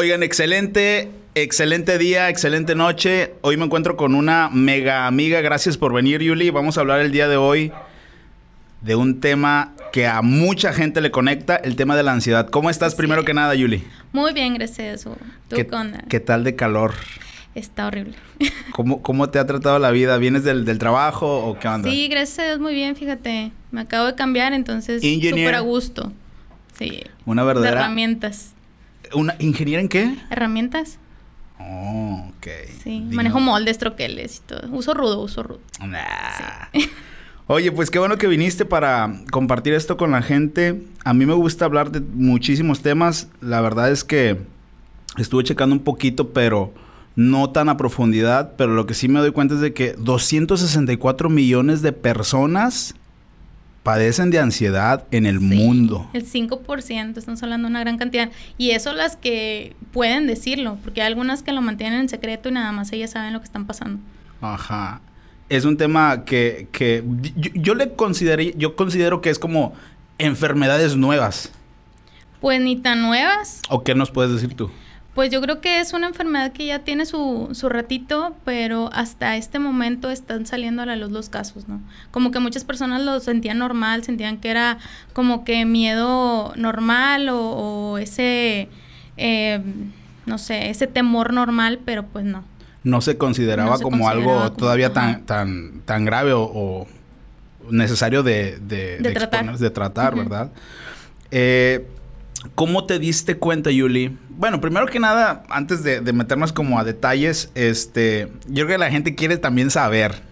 Oigan, excelente, excelente día, excelente noche. Hoy me encuentro con una mega amiga. Gracias por venir, Yuli. Vamos a hablar el día de hoy de un tema que a mucha gente le conecta, el tema de la ansiedad. ¿Cómo estás primero que nada, Yuli? Muy bien, gracias. ¿Tú ¿Qué, ¿Qué tal de calor? Está horrible. ¿Cómo, ¿Cómo, te ha tratado la vida? ¿Vienes del, del, trabajo o qué onda? Sí, gracias a Dios, muy bien, fíjate. Me acabo de cambiar, entonces súper a gusto. Sí. Una verdadera... De herramientas. ¿Una ingeniera en qué? Herramientas. Oh, ok. Sí, manejo moldes, troqueles y todo. Uso rudo, uso rudo. Oye, pues qué bueno que viniste para compartir esto con la gente. A mí me gusta hablar de muchísimos temas. La verdad es que estuve checando un poquito, pero no tan a profundidad. Pero lo que sí me doy cuenta es de que 264 millones de personas padecen de ansiedad en el mundo. El 5%, estamos hablando de una gran cantidad. Y eso las que pueden decirlo, porque hay algunas que lo mantienen en secreto y nada más ellas saben lo que están pasando. Ajá. Es un tema que, que yo, le consideré, yo considero que es como enfermedades nuevas. Pues ni tan nuevas. ¿O qué nos puedes decir tú? Pues yo creo que es una enfermedad que ya tiene su, su ratito, pero hasta este momento están saliendo a la luz los casos, ¿no? Como que muchas personas lo sentían normal, sentían que era como que miedo normal o, ese, eh, no sé, ese temor normal, pero pues no. No se consideraba como algo todavía tan, tan, tan grave o, necesario de, de, tratar, de tratar ¿verdad? Eh, ¿Cómo te diste cuenta, Yuli? Bueno, primero que nada, antes de, meternos como a detalles, este, yo creo que la gente quiere también saber.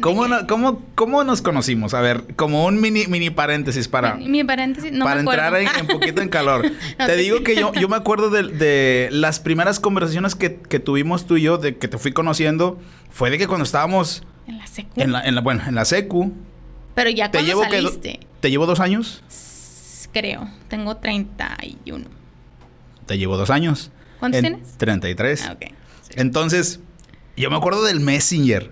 ¿Cómo, cómo, cómo nos conocimos? A ver, como un mini, mini paréntesis para... Mi, paréntesis, no Para entrar en, un poquito en calor. te digo que yo, yo me acuerdo de, las primeras conversaciones que, tuvimos tú y yo, de que te fui conociendo, fue de que cuando estábamos... En la secu. En la, bueno, en la secu. Pero ya cuando llevo saliste. ¿Te llevo dos años? Creo. Tengo 31. Te llevo dos años. ¿Cuántos tienes? 33. Ah, ok. Entonces, yo me acuerdo del Messenger.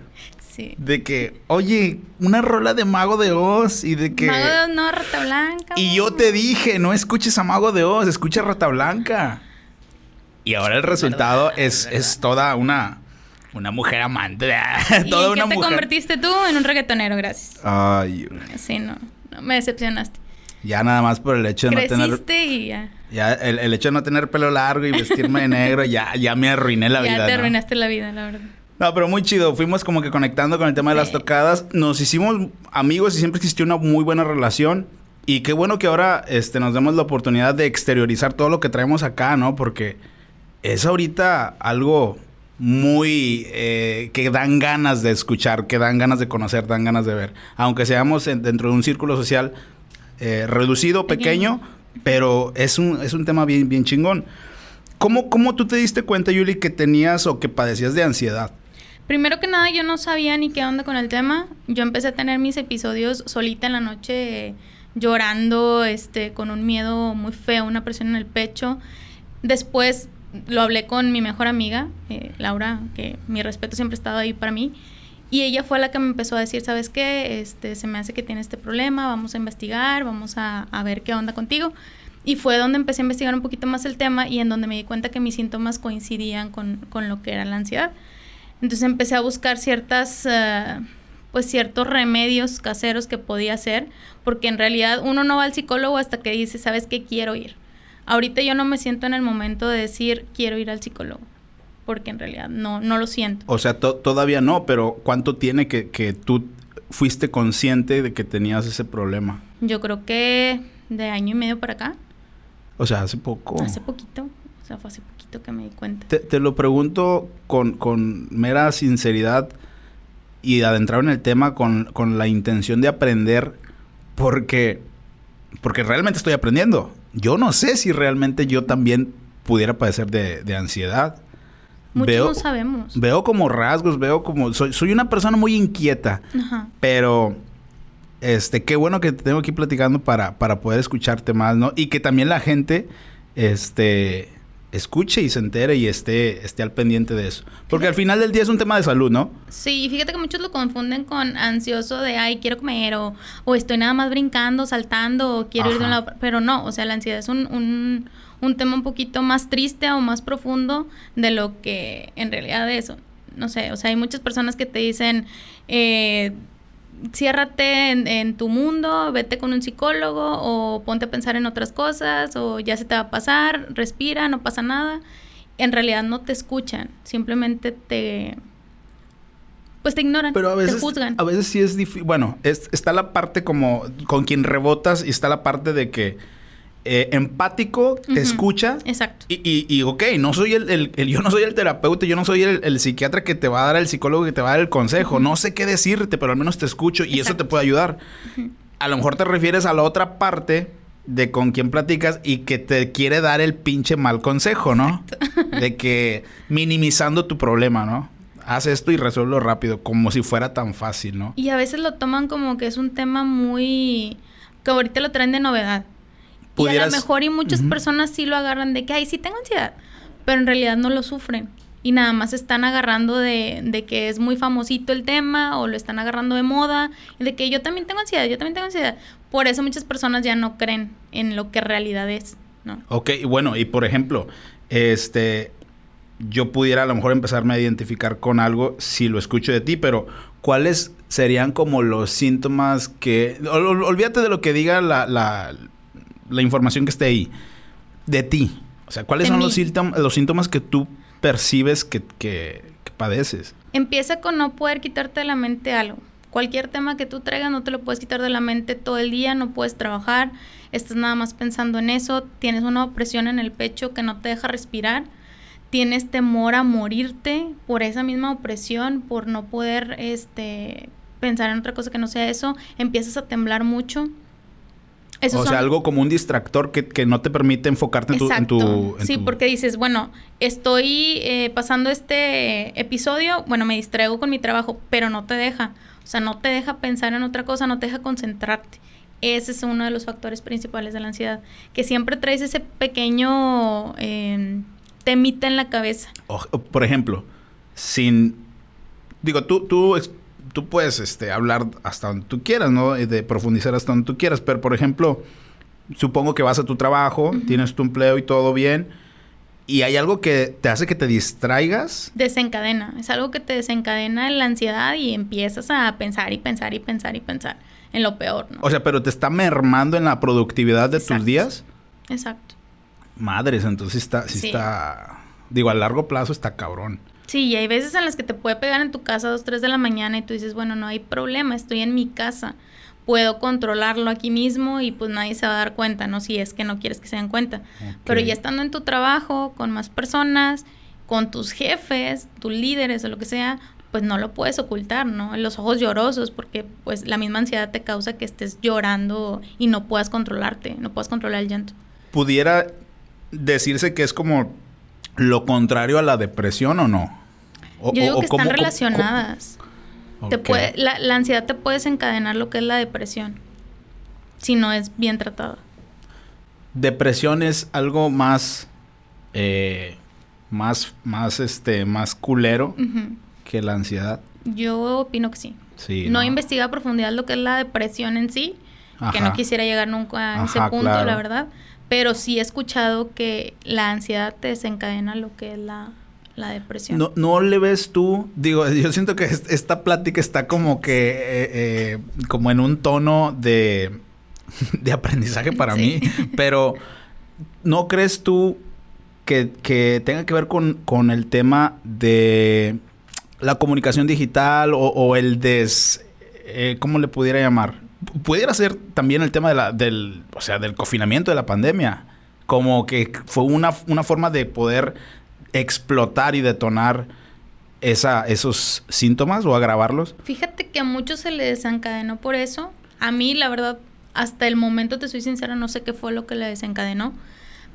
Sí. De que, oye, una rola de Mago de Oz y de que... Mago de Oz, no, Rata Blanca. Y yo te dije, no escuches a Mago de Oz, escucha Rata Blanca. Y ahora el resultado es, es, toda una... Una mujer amante. ¿Y toda qué te convertiste tú? En un reggaetonero, gracias. Ay. Sí, no. no me decepcionaste. Ya nada más por el hecho de no tener. y ya. Ya el, el, hecho de no tener pelo largo y vestirme de negro, ya, ya me arruiné la vida. Ya te arruinaste la vida, la verdad. No, pero muy chido. Fuimos como que conectando con el tema de las tocadas. Nos hicimos amigos y siempre existió una muy buena relación. Y qué bueno que ahora este, nos demos la oportunidad de exteriorizar todo lo que traemos acá, ¿no? Porque es ahorita algo muy eh, que dan ganas de escuchar, que dan ganas de conocer, dan ganas de ver. Aunque seamos dentro de un círculo social eh, reducido, pequeño, pero es un, es un tema bien, bien chingón. ¿Cómo, ¿Cómo tú te diste cuenta, Yuli, que tenías o que padecías de ansiedad? Primero que nada, yo no sabía ni qué onda con el tema. Yo empecé a tener mis episodios solita en la noche, llorando, este, con un miedo muy feo, una presión en el pecho. Después lo hablé con mi mejor amiga, eh, Laura, que mi respeto siempre ha estado ahí para mí. Y ella fue la que me empezó a decir, ¿sabes qué? Este, se me hace que tiene este problema, vamos a investigar, vamos a, ver qué onda contigo. Y fue donde empecé a investigar un poquito más el tema y en donde me di cuenta que mis síntomas coincidían con, lo que era la ansiedad. Entonces empecé a buscar ciertas, eh, pues ciertos remedios caseros que podía hacer, porque en realidad uno no va al psicólogo hasta que dice, ¿sabes qué? Quiero ir. Ahorita yo no me siento en el momento de decir, quiero ir al psicólogo porque en realidad no, no lo siento. O sea, todavía no, pero ¿cuánto tiene que, que tú fuiste consciente de que tenías ese problema? Yo creo que de año y medio para acá. O sea, hace poco. Hace poquito. O sea, fue hace poquito que me di cuenta. Te, lo pregunto con, con, mera sinceridad y adentrar en el tema con, con, la intención de aprender porque, porque realmente estoy aprendiendo. Yo no sé si realmente yo también pudiera padecer de, de ansiedad. Muchos no sabemos. Veo como rasgos, veo como... Soy, soy una persona muy inquieta. Ajá. Pero... Este, qué bueno que te tengo aquí platicando para, para poder escucharte más, ¿no? Y que también la gente, este, escuche y se entere y esté, esté al pendiente de eso. Porque al final del día es un tema de salud, ¿no? Sí, fíjate que muchos lo confunden con ansioso de, ay, quiero comer o, o estoy nada más brincando, saltando o quiero ir de un lado. Pero no, o sea, la ansiedad es un, un, un tema un poquito más triste o más profundo de lo que en realidad es. No sé, o sea, hay muchas personas que te dicen, eh, ciérrate en, tu mundo, vete con un psicólogo o ponte a pensar en otras cosas o ya se te va a pasar, respira, no pasa nada. En realidad no te escuchan, simplemente te... Pues te ignoran, Pero a veces, te juzgan. A veces sí es difícil. Bueno, está la parte como con quien rebotas y está la parte de que eh, empático, te escucha. Exacto. Y, y, y, ok, no soy el, yo no soy el terapeuta, yo no soy el, psiquiatra que te va a dar, el psicólogo que te va a dar el consejo. No sé qué decirte, pero al menos te escucho y eso te puede ayudar. A lo mejor te refieres a la otra parte de con quien platicas y que te quiere dar el pinche mal consejo, ¿no? De que minimizando tu problema, ¿no? Haz esto y resuelvo rápido, como si fuera tan fácil, ¿no? Y a veces lo toman como que es un tema muy... que ahorita lo traen de novedad. Y a lo mejor y muchas personas sí lo agarran de que, ay, sí tengo ansiedad, pero en realidad no lo sufren. Y nada más están agarrando de, de que es muy famosito el tema o lo están agarrando de moda y de que yo también tengo ansiedad, yo también tengo ansiedad. Por eso muchas personas ya no creen en lo que realidad es, ¿no? Ok, bueno, y por ejemplo, este, yo pudiera a lo mejor empezarme a identificar con algo si lo escucho de ti, pero ¿cuáles serían como los síntomas que... olvídate de lo que diga la, la, la información que esté ahí, de ti. O sea, ¿cuáles son los síntomas, los síntomas que tú percibes que, que, padeces? Empieza con no poder quitarte de la mente algo. Cualquier tema que tú traigas no te lo puedes quitar de la mente todo el día, no puedes trabajar, estás nada más pensando en eso, tienes una opresión en el pecho que no te deja respirar, tienes temor a morirte por esa misma opresión, por no poder este pensar en otra cosa que no sea eso, empiezas a temblar mucho, o sea, algo como un distractor que, no te permite enfocarte en tu... En tu sí, porque dices, bueno, estoy eh, pasando este episodio, bueno, me distraigo con mi trabajo, pero no te deja. O sea, no te deja pensar en otra cosa, no te deja concentrarte. Ese es uno de los factores principales de la ansiedad. Que siempre traes ese pequeño eh, temita en la cabeza. por ejemplo, sin... Digo, tú, tú tú puedes este, hablar hasta donde tú quieras, ¿no? De profundizar hasta donde tú quieras. Pero, por ejemplo, supongo que vas a tu trabajo, tienes tu empleo y todo bien. ¿Y hay algo que te hace que te distraigas? Desencadena. Es algo que te desencadena la ansiedad y empiezas a pensar y pensar y pensar y pensar en lo peor, ¿no? O sea, pero te está mermando en la productividad de tus días. Exacto. Madres, entonces está, sí, está... Digo, a largo plazo está cabrón. Sí, y hay veces en las que te puede pegar en tu casa a 2, 3 de la mañana y tú dices, bueno, no hay problema, estoy en mi casa, puedo controlarlo aquí mismo y pues nadie se va a dar cuenta, ¿no? Si es que no quieres que se den cuenta. Pero ya estando en tu trabajo, con más personas, con tus jefes, tus líderes o lo que sea, pues no lo puedes ocultar, ¿no? Los ojos llorosos, porque pues la misma ansiedad te causa que estés llorando y no puedas controlarte, no puedas controlar el llanto. Pudiera decirse que es como lo contrario a la depresión o no? Yo digo que están relacionadas. Te puede, la, ansiedad te puede desencadenar lo que es la depresión, si no es bien tratada. Depresión es algo más, eh, más, más, este, más culero que la ansiedad. Yo opino que sí. sí no, he investigado a profundidad lo que es la depresión en sí, que no quisiera llegar nunca a ese punto, la verdad. Pero sí he escuchado que la ansiedad te desencadena lo que es la, la depresión. No, no le ves tú, digo, yo siento que esta plática está como que, eh, eh, como en un tono de, de aprendizaje para mí, pero ¿no crees tú que, que tenga que ver con, con, el tema de la comunicación digital o, el des... Eh, ¿Cómo le pudiera llamar? Pudiera ser también el tema de la, del, o sea, del confinamiento de la pandemia. Como que fue una, una forma de poder explotar y detonar esa, esos síntomas o agravarlos? Fíjate que a muchos se le desencadenó por eso. A mí, la verdad, hasta el momento, te soy sincera, no sé qué fue lo que le desencadenó.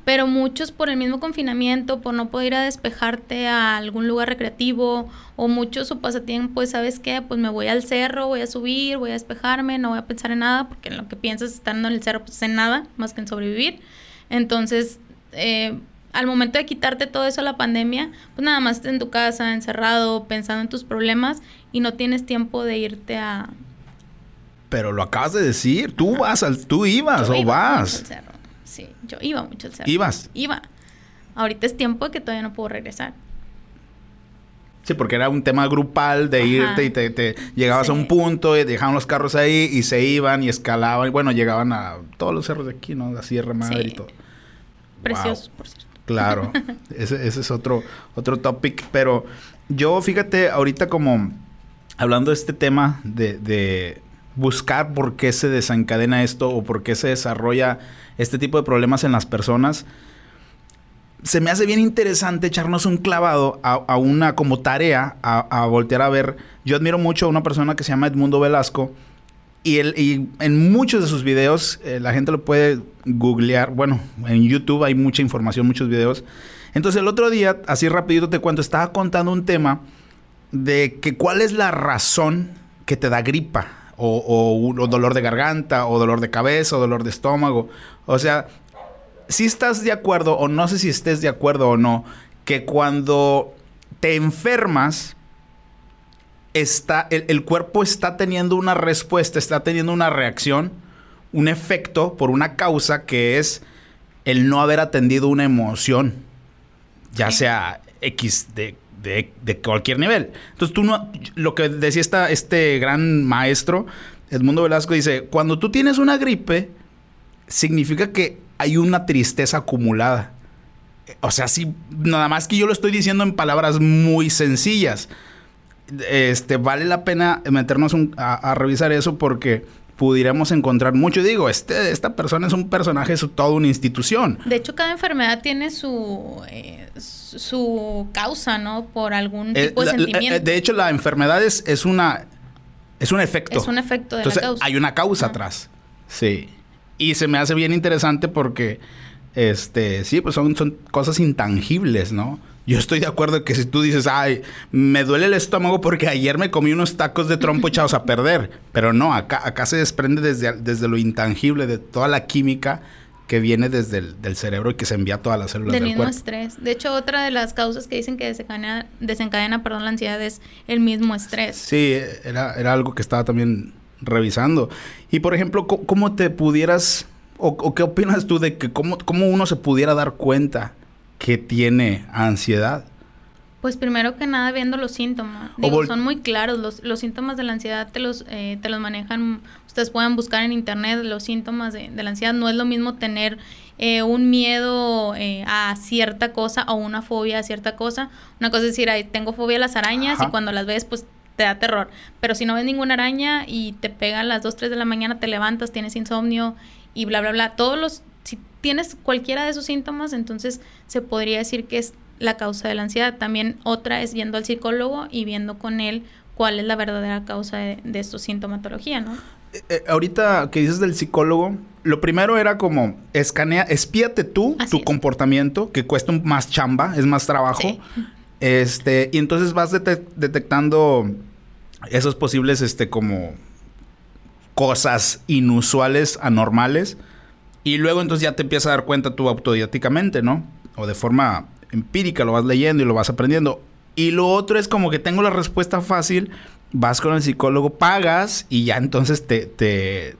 Pero muchos por el mismo confinamiento, por no poder ir a despejarte a algún lugar recreativo, o muchos su pasatiempo, pues, ¿sabes qué? Pues me voy al cerro, voy a subir, voy a despejarme, no voy a pensar en nada, porque en lo que piensas estando en el cerro, pues en nada, más que en sobrevivir. Entonces, eh, al momento de quitarte todo eso la pandemia, pues nada más estás en tu casa, encerrado, pensando en tus problemas y no tienes tiempo de irte a... Pero lo acabas de decir, tú vas al, tú ibas o vas. Sí, yo iba mucho al cerro. ¿Ibas? Iba. Ahorita es tiempo que todavía no puedo regresar. Sí, porque era un tema grupal de irte y te, llegabas a un punto y dejaban los carros ahí y se iban y escalaban. Y bueno, llegaban a todos los cerros de aquí, ¿no? La Sierra Madre y todo. Preciosos, por cierto. Claro, ese, ese, es otro, otro topic. Pero yo, fíjate, ahorita como hablando de este tema de, de buscar por qué se desencadena esto o por qué se desarrolla este tipo de problemas en las personas, se me hace bien interesante echarnos un clavado a, una como tarea, a, voltear a ver. Yo admiro mucho a una persona que se llama Edmundo Velasco. Y, él, y en muchos de sus videos, eh, la gente lo puede googlear. Bueno, en YouTube hay mucha información, muchos videos. Entonces el otro día, así rapidito te cuento, estaba contando un tema de que cuál es la razón que te da gripa. O, o, dolor de garganta, o dolor de cabeza, o dolor de estómago. O sea, si estás de acuerdo, o no sé si estés de acuerdo o no, que cuando te enfermas, está, el, cuerpo está teniendo una respuesta, está teniendo una reacción, un efecto por una causa que es el no haber atendido una emoción, ya sea X de, cualquier nivel. Entonces tú no, lo que decía este gran maestro, Edmundo Velasco, dice, cuando tú tienes una gripe, significa que hay una tristeza acumulada. O sea, sí, nada más que yo lo estoy diciendo en palabras muy sencillas. Este, vale la pena meternos a, revisar eso porque pudiéramos encontrar mucho. Digo, este, esta persona es un personaje, es toda una institución. De hecho, cada enfermedad tiene su, eh, su causa, ¿no? Por algún eh, tipo de sentimiento. Eh, de hecho, la enfermedad es, es, una, es un efecto. Es un efecto de la causa. Hay una causa atrás. Sí. Y se me hace bien interesante porque, este, sí, pues son, son cosas intangibles, ¿no? Yo estoy de acuerdo que si tú dices, ay, me duele el estómago porque ayer me comí unos tacos de trompo echados a perder. Pero no, acá, acá se desprende desde, desde lo intangible, de toda la química que viene desde el del cerebro y que se envía a todas las células del, del mismo estrés. De hecho, otra de las causas que dicen que desencadena, desencadena perdón, la ansiedad es el mismo estrés. Sí, era, era algo que estaba también revisando. Y por ejemplo, ¿cómo te pudieras, o, qué opinas tú de que cómo, cómo, uno se pudiera dar cuenta que tiene ansiedad? Pues primero que nada viendo los síntomas. Digo, son muy claros. Los, los, síntomas de la ansiedad te los, eh, te los manejan. Ustedes pueden buscar en internet los síntomas de, la ansiedad. No es lo mismo tener eh, un miedo eh, a cierta cosa o una fobia a cierta cosa. Una cosa es decir, tengo fobia a las arañas y cuando las ves, pues te da terror. Pero si no ves ninguna araña y te pega a las 2, 3 de la mañana, te levantas, tienes insomnio y bla, bla, bla. Todos los, tienes cualquiera de esos síntomas, entonces se podría decir que es la causa de la ansiedad. También otra es viendo al psicólogo y viendo con él cuál es la verdadera causa de, de esta sintomatología, ¿no? Eh, eh, ahorita que dices del psicólogo, lo primero era como escanea, espíate tú tu comportamiento, que cuesta más chamba, es más trabajo. Este, y entonces vas detectando esos posibles, este, como cosas inusuales, anormales. Y luego entonces ya te empiezas a dar cuenta tú autodidácticamente, ¿no? O de forma empírica lo vas leyendo y lo vas aprendiendo. Y lo otro es como que tengo la respuesta fácil, vas con el psicólogo, pagas y ya entonces te, te,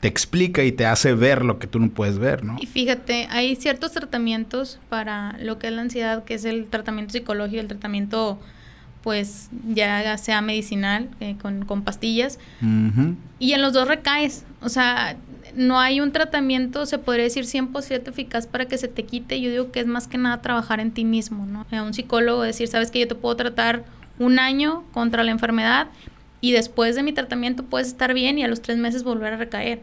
te explica y te hace ver lo que tú no puedes ver, ¿no? Y fíjate, hay ciertos tratamientos para lo que es la ansiedad, que es el tratamiento psicológico, el tratamiento pues ya sea medicinal, eh, con, con, pastillas. Y en los dos recaes. O sea, no hay un tratamiento, se podría decir 100% eficaz para que se te quite. Yo digo que es más que nada trabajar en ti mismo, ¿no? A un psicólogo decir, sabes que yo te puedo tratar un año contra la enfermedad y después de mi tratamiento puedes estar bien y a los tres meses volver a recaer.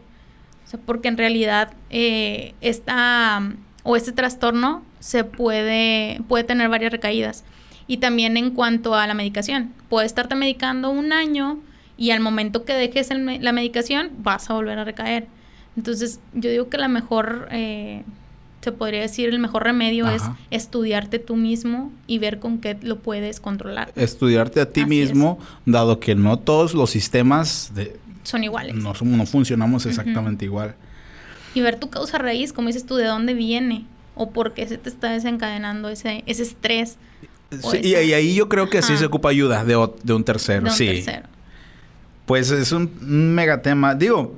O porque en realidad eh, esta o este trastorno se puede, puede tener varias recaídas. Y también en cuanto a la medicación, puedes estarte medicando un año y al momento que dejes la medicación vas a volver a recaer. Entonces yo digo que la mejor, eh, se podría decir, el mejor remedio es estudiarte tú mismo y ver con qué lo puedes controlar. Estudiarte a ti mismo, dado que no todos los sistemas de, son iguales. No, no funcionamos exactamente igual. Y ver tu causa raíz, como dices tú, de dónde viene. o por qué se te está desencadenando ese, ese estrés. Sí, y, ahí yo creo que sí se ocupa ayuda de, de un tercero, de un sí. Tercero. Pues es un, mega tema. Digo,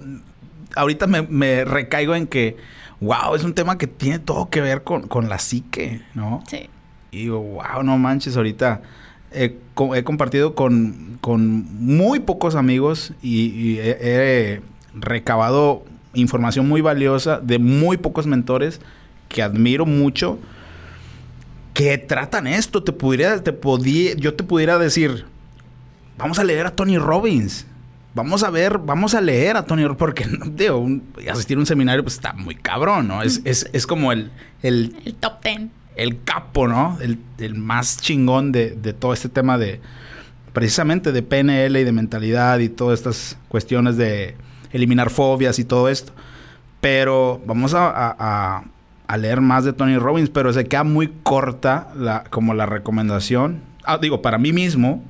ahorita me, recaigo en que, wow, es un tema que tiene todo que ver con, con la psique, ¿no? Sí. Y digo, wow, no manches, ahorita he, compartido con, con, muy pocos amigos y, he, recabado información muy valiosa de muy pocos mentores que admiro mucho que tratan esto. Te pudiera, te podía, yo te pudiera decir, vamos a leer a Tony Robbins. Vamos a ver, vamos a leer a Tony Robbins, porque digo, asistir a un seminario pues está muy cabrón, ¿no? Es, es, es como el, el, el top ten el capo, ¿no? El, más chingón de, todo este tema de, precisamente de PNL y de mentalidad y todas estas cuestiones de eliminar fobias y todo esto. Pero vamos a, leer más de Tony Robbins, pero se queda muy corta la, como la recomendación. Ah, digo, para mí mismo,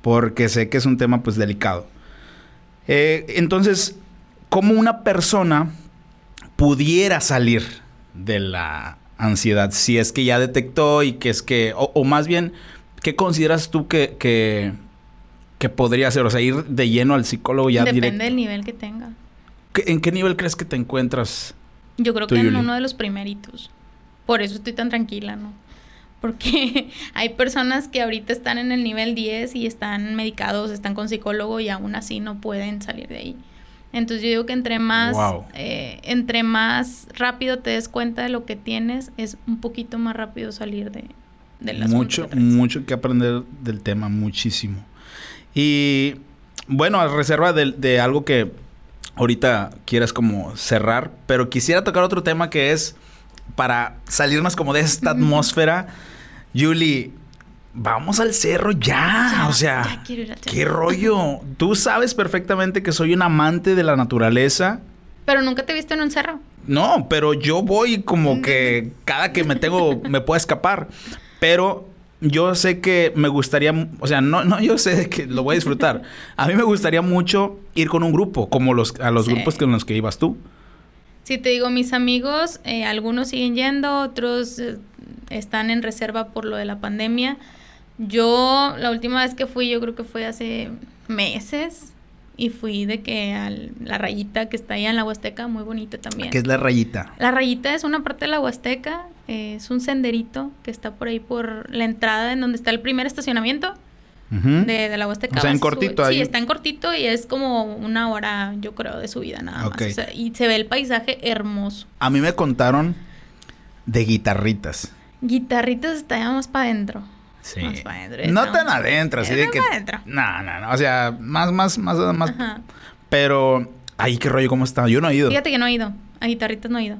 porque sé que es un tema pues delicado. Eh, entonces, ¿cómo una persona pudiera salir de la ansiedad, si es que ya detectó y que es que, o, más bien, ¿qué consideras tú que, que, podría ser? O sea, ir de lleno al psicólogo ya Depende del nivel que tenga. ¿En qué nivel crees que te encuentras? Yo creo que en uno de los primeritos. Por eso estoy tan tranquila, ¿no? Porque hay personas que ahorita están en el nivel 10 y están medicados, están con psicólogo y aún así no pueden salir de ahí. Entonces yo digo que entre más, eh, entre más rápido te des cuenta de lo que tienes, es un poquito más rápido salir de, de las Mucho, mucho que aprender del tema, muchísimo. Y bueno, a reserva de, algo que ahorita quieras como cerrar, pero quisiera tocar otro tema que es para salirnos como de esta atmósfera. Julie, vamos al cerro ya. o sea, qué rollo. Tú sabes perfectamente que soy un amante de la naturaleza. Pero nunca te he visto en un cerro. No, pero yo voy como que cada que me tengo, me puedo escapar. Pero yo sé que me gustaría, o sea, no, no, yo sé que lo voy a disfrutar. A mí me gustaría mucho ir con un grupo, como los, a los grupos con los que ibas tú. Sí, te digo, mis amigos, eh, algunos siguen yendo, otros eh, están en reserva por lo de la pandemia. Yo, la última vez que fui, yo creo que fue hace meses. Y fui de que a la rayita que está ahí en la Huasteca, muy bonita también. ¿Qué es la rayita? La rayita es una parte de la Huasteca, es un senderito que está por ahí por la entrada en donde está el primer estacionamiento de, la Huasteca. O sea, en cortito ahí. Sí, está en cortito y es como una hora, yo creo, de subida nada más. y se ve el paisaje hermoso. A mí me contaron de guitarritas. Guitarritas está más para adentro. Sí. no tan adentro, así de que. No, no, no. O sea, más, más, más, más. Pero, ay, qué rollo, ¿cómo está? Yo no he ido. Fíjate que no he ido. A guitarritas no he ido.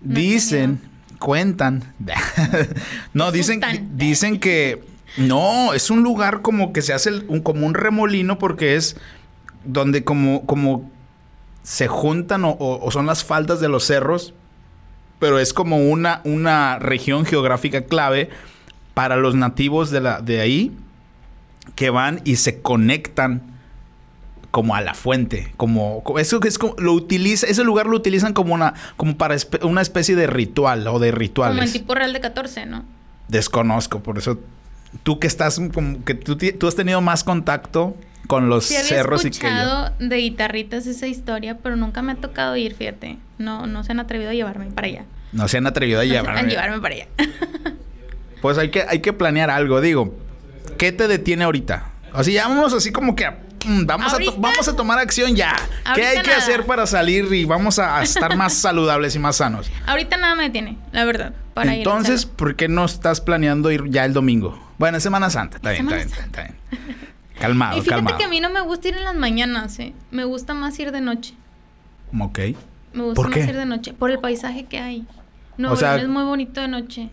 dicen, cuentan. no, dicen, dicen que. No, es un lugar como que se hace un, como un remolino porque es donde como, como se juntan o, o, son las faldas de los cerros, pero es como una, una región geográfica clave para los nativos de, la, de ahí que van y se conectan como a la fuente, como, eso es como lo utiliza, ese lugar lo utilizan como una como para una especie de ritual o de rituales. Como el tipo real de 14, ¿no? Desconozco, por eso tú que estás como que tú, tú has tenido más contacto con los cerros y que yo. de guitarritas esa historia, pero nunca me ha tocado ir, fíjate. No no se han atrevido a llevarme para allá. No se han atrevido a llevarme. a llevarme para allá. Pues hay que, hay que planear algo. Digo, ¿qué te detiene ahorita? Así ya vamos así como que mm, vamos, a vamos a tomar acción ya. ¿Qué hay que hacer para salir y vamos a, estar más saludables y más sanos? Ahorita nada me detiene, la verdad. Para Entonces, ¿por qué no estás planeando ir ya el domingo? Bueno, es Semana Santa. Está bien, está bien, está bien, Calmado, y fíjate que a mí no me gusta ir en las mañanas, ¿eh? Me gusta más ir de noche. Ok. Me gusta más ir de noche. Por el paisaje que hay. No, es muy bonito de noche.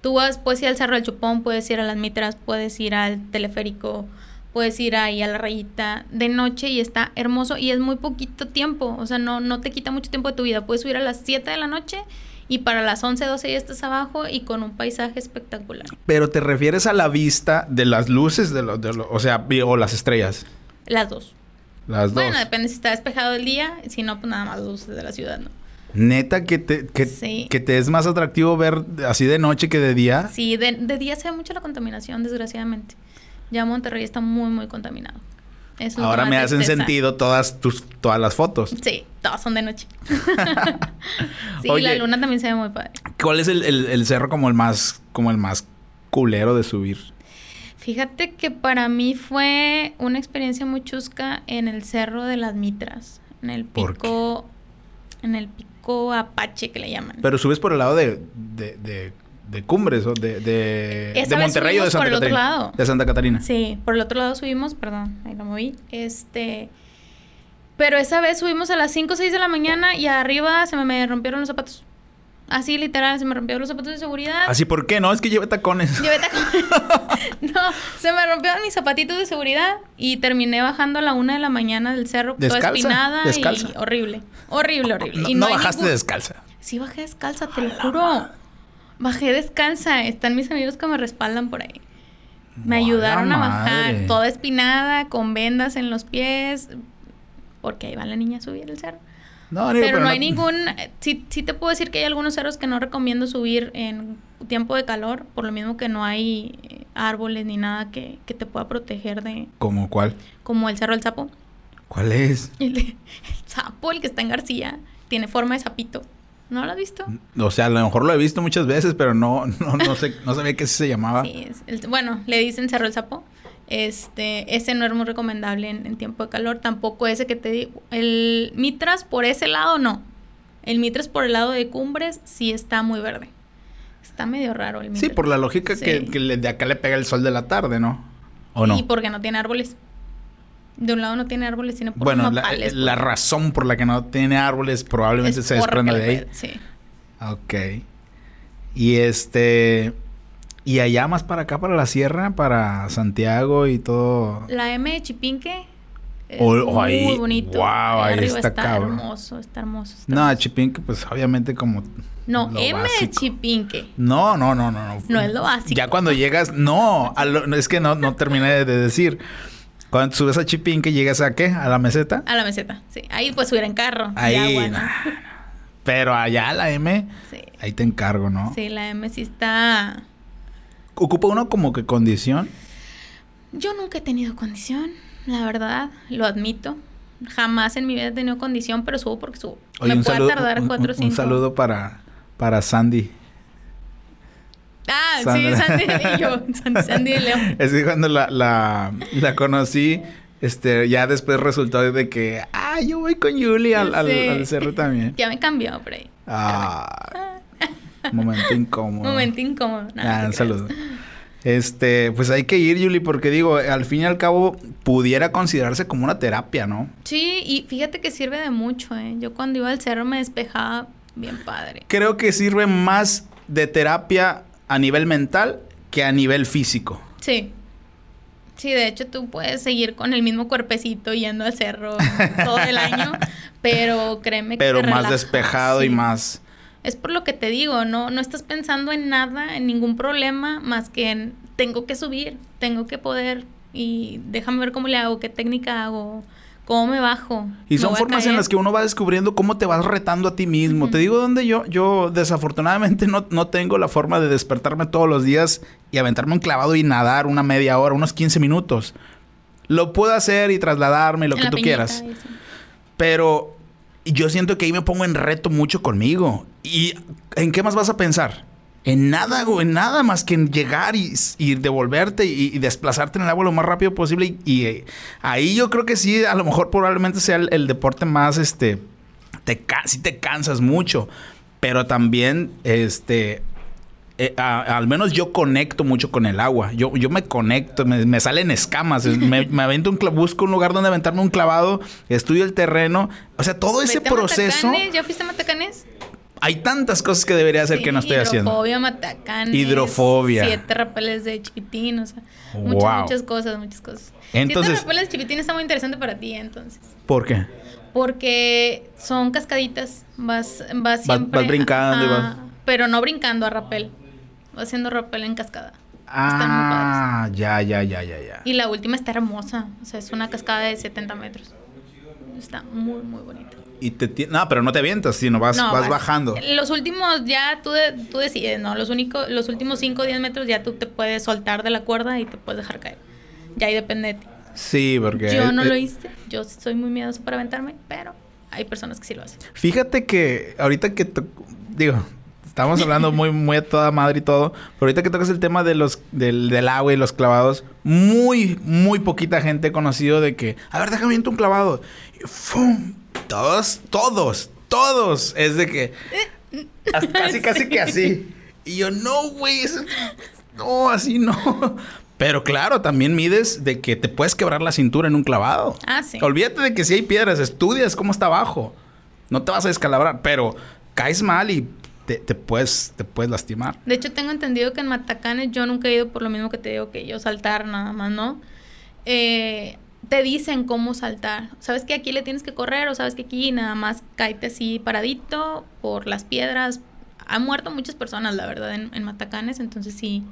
Tú vas, puedes ir al Cerro del Chupón, puedes ir a las Mitras, puedes ir al teleférico, puedes ir ahí a la rayita de noche y está hermoso y es muy poquito tiempo, o sea, no, no te quita mucho tiempo de tu vida. Puedes subir a las 7 de la noche y para las 11, 12 ya estás abajo y con un paisaje espectacular. Pero te refieres a la vista de las luces, de los, de o sea, o las estrellas. Las dos. Las dos. Bueno, depende si está despejado el día, si no, pues nada más luces de la ciudad, ¿no? Neta, que te, que, que te es más atractivo ver así de noche que de día. Sí, de, de día se ve mucho la contaminación, desgraciadamente. Ya Monterrey está muy, muy contaminado. Ahora me hacen sentido todas tus todas las fotos. Sí, todas son de noche. sí, la luna también se ve muy padre. ¿Cuál es el, cerro como el más como el más culero de subir? Fíjate que para mí fue una experiencia muy chusca en el cerro de las Mitras, en el pico en el pico Apache que le llaman. Pero subes por el lado de de Cumbres o de, de, de Monterrey o de Santa por el Otro lado. De Santa Catarina. Sí, por el otro lado subimos, perdón, ahí lo moví. Este. Pero esa vez subimos a las 5 o 6 de la mañana y arriba se me rompieron los zapatos. Así literal, se me rompieron los zapatos de seguridad. ¿Así por qué? No, es que llevé tacones. Llevé tacones. no, se me rompieron mis zapatitos de seguridad y terminé bajando a la una de la mañana del cerro, toda espinada y horrible. Horrible, horrible. No, y no, bajaste descalza. Sí, bajé descalza, te lo juro. Bajé descansa. Están mis amigos que me respaldan por ahí. Me ayudaron a bajar toda espinada, con vendas en los pies. Porque ahí va la niña a subir el cerro. No, pero, no hay ningún... Sí, sí te puedo decir que hay algunos cerros que no recomiendo subir en tiempo de calor, por lo mismo que no hay eh, árboles ni nada que, te pueda proteger de... ¿Como cuál? Como el Cerro del Sapo. ¿Cuál es? El, el sapo, el que está en García, tiene forma de sapito. ¿No lo has visto? O sea, a lo mejor lo he visto muchas veces, pero no, no, no sé, no sabía que se llamaba. Sí, bueno, le dicen Cerro el Sapo. Este, ese no es muy recomendable en, tiempo de calor. Tampoco ese que te digo. El Mitras por ese lado no. El Mitras por el lado de Cumbres sí está muy verde. Está medio raro el Mitras. Sí, por la lógica que, de acá le pega el sol de la tarde, ¿no? ¿O no? Y porque no tiene árboles. De un lado no tiene árboles, sino por Bueno, la, la razón por la que no tiene árboles probablemente se desprenda de ahí. Sí. Ok. Y este. Y allá más para acá, para la sierra, para Santiago y todo. La M de Chipinque. Es muy bonito. Wow, ahí, está, está hermoso, está hermoso. no, Chipinque, pues obviamente como. No, M de Chipinque. No, no, no, no, no. No es lo básico. Ya cuando llegas, no, es que no, no terminé de decir. Cuando subes a Chipín, que llegas a qué? ¿A la meseta? A la meseta, sí. Ahí pues subir en carro. Ahí. Pero allá la M, sí. ahí te encargo, ¿no? Sí, la M sí está. ¿Ocupa uno como que condición? Yo nunca he tenido condición, la verdad, lo admito. Jamás en mi vida he tenido condición, pero subo porque subo. Me puede tardar cuatro o cinco. Un saludo para, para Sandy. Ah, sí, Sandy y yo. Sandy y Leo. Es que cuando la, la, la conocí, este, ya después resultó de que, ah, yo voy con Julie al, al, cerro también. Ya me cambió por ahí. Ah. momento incómodo. Momento incómodo. ah, un saludo. Este, pues hay que ir, Julie, porque digo, al fin y al cabo pudiera considerarse como una terapia, ¿no? Sí, y fíjate que sirve de mucho, ¿eh? Yo cuando iba al cerro me despejaba bien padre. Creo que sirve más de terapia a nivel mental que a nivel físico. Sí. Sí, de hecho tú puedes seguir con el mismo cuerpecito yendo al cerro todo el año, pero créeme que Pero más despejado y más es por lo que te digo, no no estás pensando en nada, en ningún problema más que en tengo que subir, tengo que poder y déjame ver cómo le hago, qué técnica hago, ¿Cómo me bajo? Y son formas en las que uno va descubriendo cómo te vas retando a ti mismo. Te digo dónde yo, yo desafortunadamente no, no, tengo la forma de despertarme todos los días y aventarme un clavado y nadar una media hora, unos 15 minutos. Lo puedo hacer y trasladarme, lo que tú quieras. Pero yo siento que ahí me pongo en reto mucho conmigo. ¿Y en qué más vas a pensar? En nada, en nada más que en llegar y, devolverte y, desplazarte en el agua lo más rápido posible. Y, eh, ahí yo creo que sí, a lo mejor probablemente sea el, deporte más, este, te, sí te cansas mucho. Pero también, este, eh, al menos yo conecto mucho con el agua. Yo, yo me conecto, me, salen escamas. me, me, avento un busco un lugar donde aventarme un clavado, estudio el terreno. O sea, todo ese proceso. ¿Ya fuiste a Matacanes? Hay tantas cosas que debería hacer que no estoy haciendo. Hidrofobia, matacanes. Hidrofobia. Siete rapeles de chipitín, o sea, muchas, muchas cosas, muchas cosas. Entonces, siete rapeles de chipitín está muy interesante para ti, entonces. ¿Por qué? Porque son cascaditas. Vas, vas siempre. Vas, brincando y vas. Pero no brincando a rapel. Vas haciendo rapel en cascada. Ah, ya, ya, ya, ya, ya. Y la última está hermosa. O sea, es una cascada de 70 metros. Está muy, muy bonito. Y te no, pero no te avientas, sino vas, vas, bajando. Los últimos, ya tú, tú decides, ¿no? Los, únicos, los últimos 5 o 10 metros ya tú te puedes soltar de la cuerda y te puedes dejar caer. Ya ahí depende de ti. Sí, porque... Yo no lo hice. Yo soy muy miedoso para aventarme, pero hay personas que sí lo hacen. Fíjate que ahorita que... Digo, estamos hablando muy, muy a toda madre y todo. Pero ahorita que tocas el tema de los, del, del agua y los clavados, muy, muy poquita gente ha conocido de que, a ver, déjame un clavado. Y ¡fum! Todos, todos, todos. Es de que. Casi, casi que así. Y yo, no, güey. No, así no. Pero claro, también mides de que te puedes quebrar la cintura en un clavado. Ah, sí. Olvídate de que si hay piedras, estudias cómo está abajo. No te vas a descalabrar, pero caes mal y te, puedes, te puedes lastimar. De hecho, tengo entendido que en Matacanes yo nunca he ido por lo mismo que te digo que yo saltar nada más, ¿no? Eh, te dicen cómo saltar. Sabes que aquí le tienes que correr o sabes que aquí nada más caete así paradito por las piedras. Han muerto muchas personas, la verdad, en, Matacanes, entonces sí.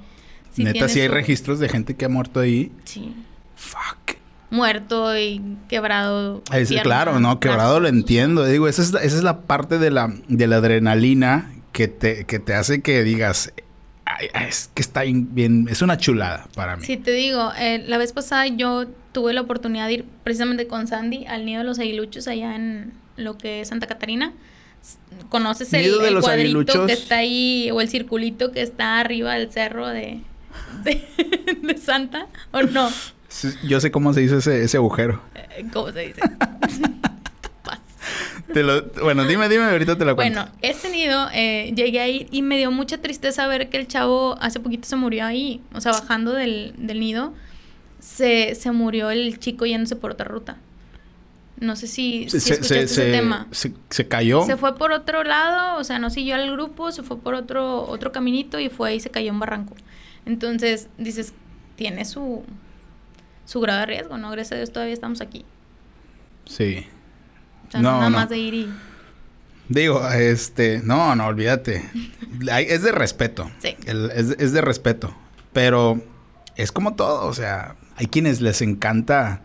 Neta, sí hay registros de gente que ha muerto ahí. Sí. Fuck. Muerto y quebrado. claro, no, quebrado lo entiendo. Digo, esa es, esa es la parte de la, de la adrenalina que te, que te hace que digas, es que está bien, es una chulada para mí. Sí, te digo, eh, la vez pasada yo tuve la oportunidad de ir precisamente con Sandy al nido de los aguiluchos allá en lo que es Santa Catarina. ¿Conoces el, cuadrito que está ahí o el circulito que está arriba del cerro de, de, Santa o no? yo sé cómo se dice ese, ese agujero. Eh, ¿Cómo se dice? bueno, dime, dime, ahorita te lo cuento. Bueno, ese nido, eh, llegué ahí y me dio mucha tristeza ver que el chavo hace poquito se murió ahí. O sea, bajando del, nido, se, se murió el chico yéndose por otra ruta. No sé si, se, ese tema. Se, cayó. Se fue por otro lado, o sea, no siguió al grupo, se fue por otro, otro caminito y fue y se cayó en barranco. Entonces, dices, tiene su, su grado de riesgo, ¿no? Gracias a Dios todavía estamos aquí. Sí no, nada más de ir y... Digo, este, no, no, olvídate. es de respeto. Sí. es, de respeto. Pero es como todo, o sea, hay quienes les encanta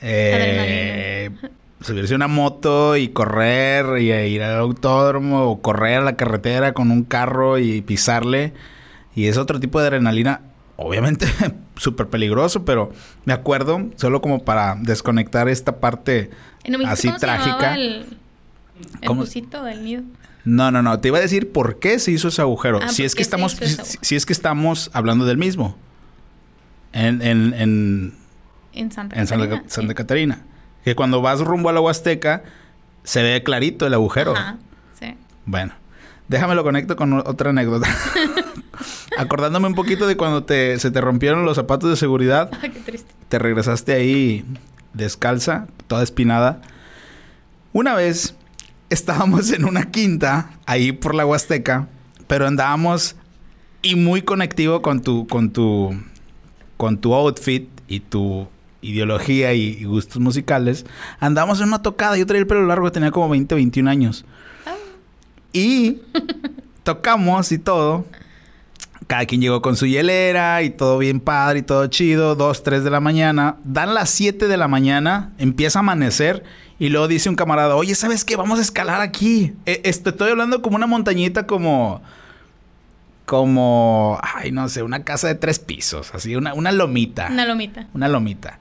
eh, subirse a una moto y correr y ir al autódromo o correr a la carretera con un carro y pisarle. Y es otro tipo de adrenalina, obviamente súper peligroso, pero me acuerdo, solo como para desconectar esta parte así trágica. el, el del nido? No, no, no. Te iba a decir por qué se hizo ese agujero. Ah, si es que estamos, si, es que estamos hablando del mismo. En, en, en, en Santa, Catarina, Santa, Catarina. Que cuando vas rumbo a la Huasteca, se ve clarito el agujero. Ajá, sí. Bueno, déjame lo conecto con otra anécdota. Acordándome un poquito de cuando te, se te rompieron los zapatos de seguridad. Ay, qué triste. Te regresaste ahí descalza, toda espinada. Una vez estábamos en una quinta ahí por la Huasteca, pero andábamos y muy conectivo con tu con tu con tu outfit y tu ideología y, gustos musicales. Andábamos en una tocada, yo traía el pelo largo, tenía como 20, 21 años. Ah. Y tocamos y todo cada quien llegó con su hielera y todo bien padre y todo chido. Dos, tres de la mañana. Dan las siete de la mañana, empieza a amanecer y luego dice un camarada, oye, ¿sabes qué? Vamos a escalar aquí. E, estoy hablando como una montañita como... Como, ay, no sé, una casa de tres pisos, así, una, una lomita. Una lomita. Una lomita.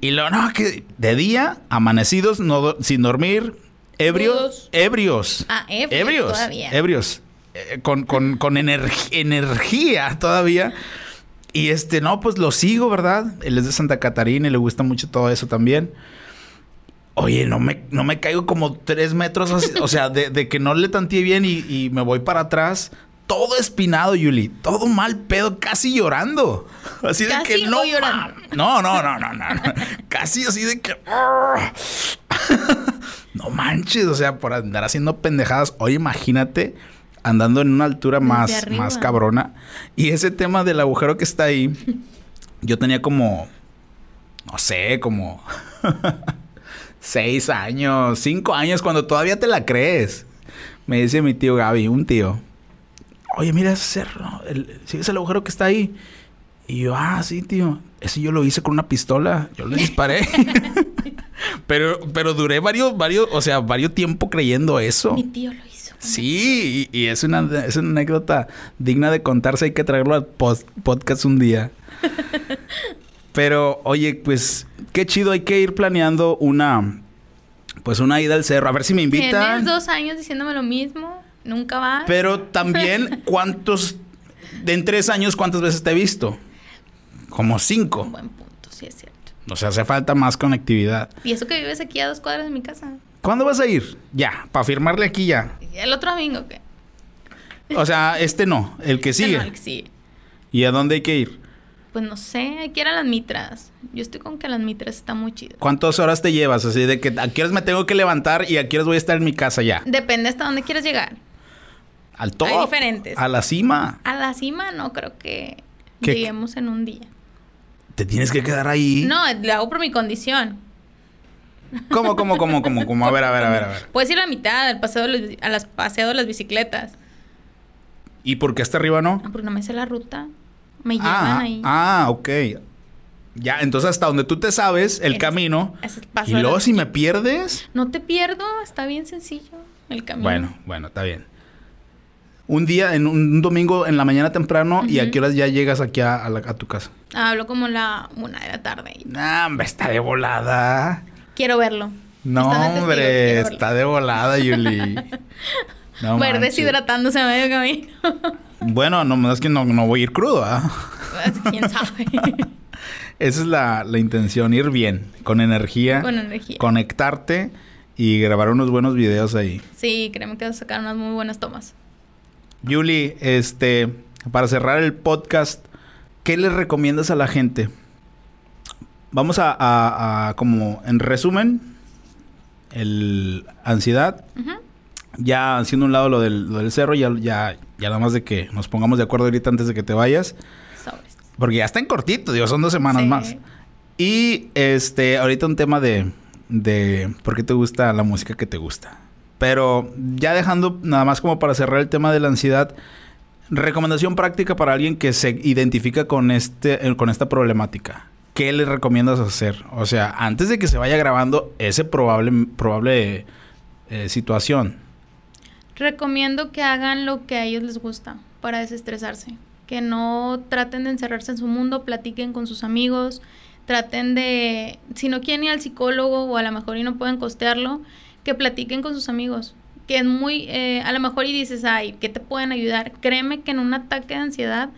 Y luego, no, que de día, amanecidos, no, sin dormir, ebrios. Ebrios. Ah, ebrios. Ebrios. Todavía. Ebrios. Eh, con, con, con energía todavía. Y este, no, pues lo sigo, ¿verdad? Él es de Santa Catarina y le gusta mucho todo eso también. Oye, no me, no me caigo como tres metros, o sea, de, que no le tanteé bien y, me voy para atrás. Todo espinado, Yuli. Todo mal pedo, casi llorando. Así de que no. No, no, no, no, no. casi así de que. no manches, o sea, por andar haciendo pendejadas. Oye, imagínate andando en una altura más, más cabrona. Y ese tema del agujero que está ahí, yo tenía como, no sé, como seis años, cinco años, cuando todavía te la crees. Me dice mi tío Gaby, un tío, oye, mira ese cerro, el, ¿sigues el agujero que está ahí? Y yo, ah, sí, tío. Ese yo lo hice con una pistola. Yo le disparé. Pero, pero duré varios, varios, o sea, varios tiempo creyendo eso. Mi tío lo. Sí, y, y es, una, es una anécdota digna de contarse. Hay que traerlo al post- podcast un día. Pero, oye, pues, qué chido. Hay que ir planeando una, pues, una ida al cerro. A ver si me Tienes invitan. dos años diciéndome lo mismo. Nunca vas. Pero también, ¿cuántos, de en tres años, cuántas veces te he visto? Como cinco. Un buen punto, sí es cierto. O sea, hace falta más conectividad. Y eso que vives aquí a dos cuadras de mi casa. ¿Cuándo vas a ir? Ya, para firmarle aquí ya. ¿Y ¿El otro domingo qué? O sea, este no, el que sigue. No, el que sigue. ¿Y a dónde hay que ir? Pues no sé, hay que ir a las mitras. Yo estoy con que las mitras está muy chido. ¿Cuántas horas te llevas? Así de que a qué horas me tengo que levantar y a qué horas voy a estar en mi casa ya. Depende hasta dónde quieres llegar. Al top. Hay diferentes. A la cima. A la cima no creo que ¿Qué- lleguemos en un día. Te tienes que quedar ahí. No, lo hago por mi condición. ¿Cómo, cómo, cómo, cómo, cómo? A ver, a ver, a ver, a ver. Puedes ir a la mitad, al paseo de los, a las paseo de las bicicletas. ¿Y por qué hasta arriba no? Ah, Porque no me sé la ruta. Me llevan Ah, ahí. ah, ok. Ya, entonces hasta donde tú te sabes el Ese- camino. es Y luego si me pierdes. No te pierdo, está bien sencillo el camino. Bueno, bueno, está bien. Un día, en un, domingo en la mañana temprano, ¿y a qué horas ya llegas aquí a, a la- a tu casa? Hablo como la una de la tarde. Nah, hombre, está de volada. Quiero verlo. No, hombre, verlo. está de volada, Yuli. No Ver deshidratándose a medio camino. Bueno, no, es que no, no voy a ir crudo, ¿ah? ¿Quién sabe? Esa es la, la intención, ir bien, con energía, Con energía. conectarte y grabar unos buenos videos ahí. Sí, créeme que vas a sacar unas muy buenas tomas. Yuli, este, para cerrar el podcast, ¿qué le recomiendas a la gente? Vamos a, a- a, como en resumen, el ansiedad, Ujú. ya haciendo un lado lo del, lo del cerro, ya, ya, ya nada más de que nos pongamos de acuerdo ahorita antes de que te vayas, Sobres. porque ya está en cortito, digo, son dos semanas Sí. más. Y este, ahorita un tema de, de por qué te gusta la música que te gusta. Pero ya dejando nada más como para cerrar el tema de la ansiedad, recomendación práctica para alguien que se identifica con este, eh, con esta problemática. ¿Qué le recomiendas hacer? O sea, antes de que se vaya grabando ese probable, probable eh, situación. Recomiendo que hagan lo que a ellos les gusta para desestresarse. Que no traten de encerrarse en su mundo, platiquen con sus amigos, traten de, si no quieren ir al psicólogo o a lo mejor y no pueden costearlo, que platiquen con sus amigos. Que es muy, eh, a lo mejor y dices, ay, ¿qué te pueden ayudar? Créeme que en un ataque de ansiedad,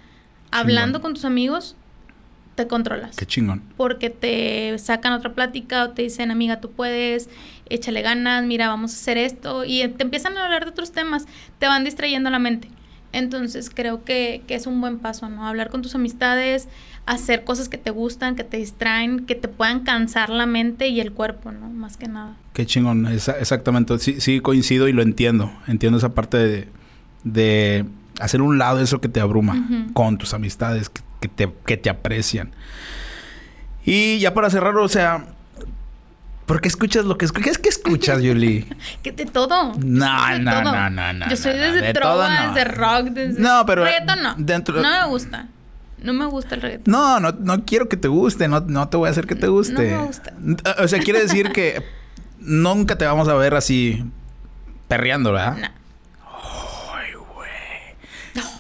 hablando con tus amigos, te controlas Qué chingón. porque te sacan otra plática o te dicen, amiga, tú puedes, échale ganas, mira, vamos a hacer esto, y te empiezan a hablar de otros temas, te van distrayendo la mente. Entonces creo que, que es un buen paso, ¿no? Hablar con tus amistades, hacer cosas que te gustan, que te distraen, que te puedan cansar la mente y el cuerpo, ¿no? Más que nada. Qué chingón, esa- exactamente. Sí, sí, coincido y lo entiendo. Entiendo esa parte de, de hacer un lado eso que te abruma con tus amistades que, que te, que te aprecian. Y ya para cerrar, o sea, ¿por qué escuchas lo que escuchas? ¿Qué escuchas, Yuli? Que de todo. No, de no, todo. no, no, no, Yo soy desde de trova, no. desde rock, desde... No, pero Reggaetón no. dentro- No me gusta. No me gusta el reggaetón. No, no, no quiero que te guste, no, no te voy a hacer que te guste. No me gusta. O sea, quiere decir que nunca te vamos a ver así perreando, ¿verdad? No.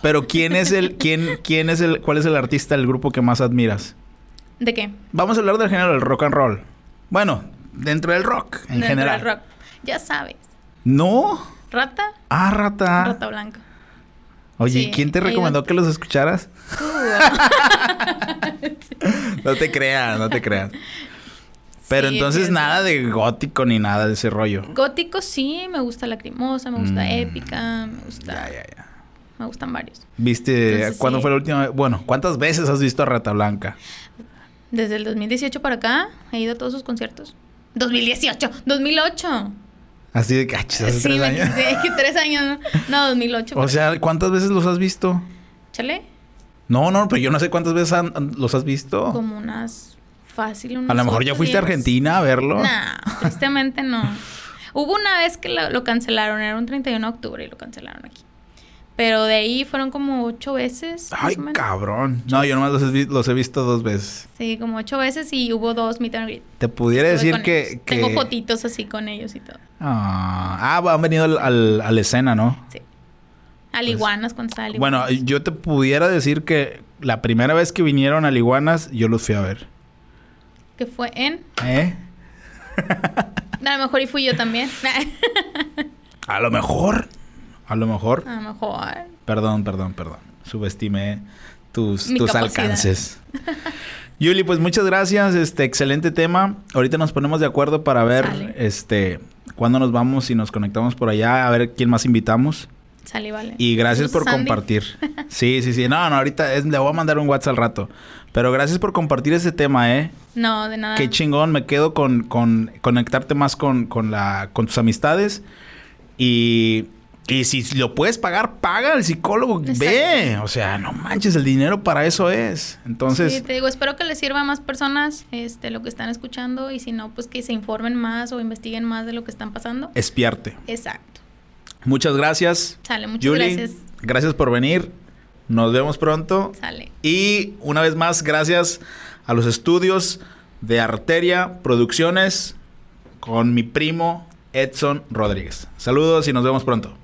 Pero quién es el, quién, quién es el, cuál es el artista del grupo que más admiras? ¿De qué? Vamos a hablar del género del rock and roll. Bueno, dentro del rock, en Dentro general. del rock. Ya sabes. No. Rata, Ah, rata. rata blanca. Oye, Sí, ¿quién te recomendó que los escucharas? No te creas, no te creas. Pero Sí, entonces es nada de gótico ni nada de ese rollo. Gótico sí, me gusta lacrimosa, me gusta Mm. épica, me gusta. Ya, ya, ya. Me gustan varios. ¿Viste Entonces, cuándo sí. fue la última vez? Bueno, ¿cuántas veces has visto a Rata Blanca? Desde el 2018 para acá he ido a todos sus conciertos. 2018, 2008. Así de cachis, hace sí, tres años. que tres años. No, No, 2008. O sea, ¿cuántas veces los has visto? Chale, No, no, pero yo no sé cuántas veces han- los has visto. como unas fácil. Unas A lo mejor ya fuiste a. Argentina a verlo. No, tristemente no. Hubo una vez que lo, lo cancelaron, era un 31 de octubre y lo cancelaron aquí. Pero de ahí fueron como ocho veces. Ay, cabrón. No, yo nomás los he, los he visto dos veces. Sí, como ocho veces y hubo dos meet and greet. Te pudiera Estuve decir que, Tengo fotitos así con ellos y todo. Ah, ah, han venido al, al- a la escena, ¿no? Sí. Al iguanas cuando estaba al Bueno, Iguanas. yo te pudiera decir que la primera vez que vinieron al Iguanas, yo los fui a ver. Que fue en... ¿Eh? A lo mejor y fui yo también. A lo mejor. A lo mejor. a lo mejor. Perdón, perdón, perdón. Subestimé tus, Mi tus capacidad. alcances. Yuli, pues muchas gracias. Este, excelente tema. Ahorita nos ponemos de acuerdo para ver, Sale. este, cuándo nos vamos y nos conectamos por allá, a ver quién más invitamos. Sale, vale. Y gracias por Sandy. compartir. Sí, sí, sí. No, no, ahorita es- le voy a mandar un WhatsApp al rato. Pero gracias por compartir ese tema, ¿eh? No, de nada. Qué chingón. Me quedo con, con conectarte más con, con, la, con tus amistades. Y, y si lo puedes pagar, paga al psicólogo. Exacto. Ve. O sea, no manches, el dinero para eso es. Entonces, Sí, te digo, espero que les sirva a más personas este, lo que están escuchando y si no, pues que se informen más o investiguen más de lo que están pasando. espiarte. Exacto. Muchas gracias. Sale, muchas Yuli, gracias. gracias por venir. Nos vemos pronto. Sale. Y una vez más, gracias a los estudios de Arteria Producciones con mi primo Edson Rodríguez. Saludos y nos vemos pronto.